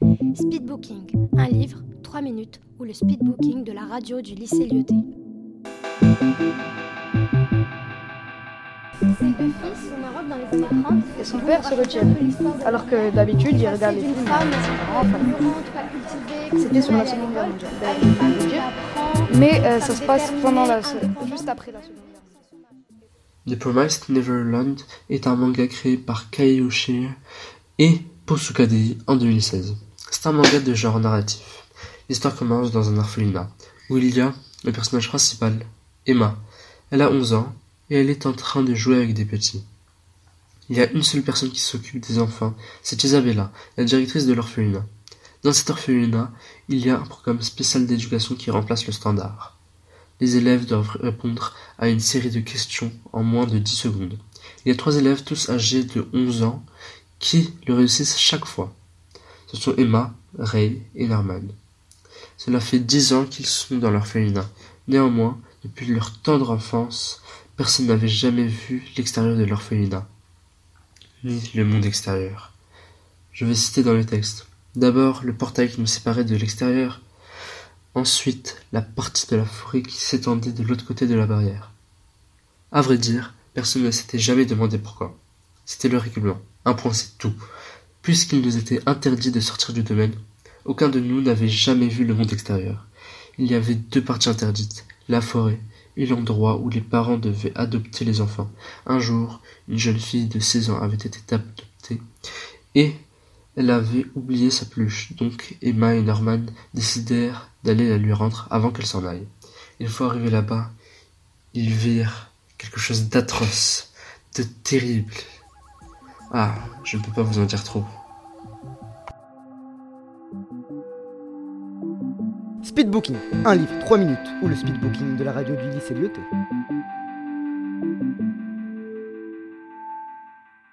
Speedbooking, un livre, 3 minutes, ou le speedbooking de la radio du lycée Lyoté. Et son père se retient. Alors que d'habitude, il regarde les films. C'était sur la Seconde Guerre mondiale. Mais euh, ça se passe pendant la, juste après la Seconde Guerre. The Promised Neverland est un manga créé par Kai Ushir et Posukadei en 2016. C'est un manga de genre narratif. L'histoire commence dans un orphelinat où il y a le personnage principal, Emma. Elle a 11 ans et elle est en train de jouer avec des petits. Il y a une seule personne qui s'occupe des enfants, c'est Isabella, la directrice de l'orphelinat. Dans cet orphelinat, il y a un programme spécial d'éducation qui remplace le standard. Les élèves doivent répondre à une série de questions en moins de 10 secondes. Il y a trois élèves tous âgés de 11 ans qui le réussissent chaque fois. Ce sont Emma, Ray et Norman. Cela fait dix ans qu'ils sont dans l'orphelinat. Néanmoins, depuis leur tendre enfance, personne n'avait jamais vu l'extérieur de l'orphelinat, ni le monde extérieur. Je vais citer dans le texte. D'abord, le portail qui nous séparait de l'extérieur. Ensuite, la partie de la forêt qui s'étendait de l'autre côté de la barrière. À vrai dire, personne ne s'était jamais demandé pourquoi. C'était le règlement. Un point, c'est tout. Puisqu'il nous était interdit de sortir du domaine, aucun de nous n'avait jamais vu le monde extérieur. Il y avait deux parties interdites, la forêt et l'endroit où les parents devaient adopter les enfants. Un jour, une jeune fille de seize ans avait été adoptée et elle avait oublié sa peluche, donc Emma et Norman décidèrent d'aller la lui rendre avant qu'elle s'en aille. Une fois arrivés là-bas, ils virent quelque chose d'atroce, de terrible. Ah, je ne peux pas vous en dire trop. Speedbooking, un livre, 3 minutes, ou le speedbooking de la radio du lycée Lyoté.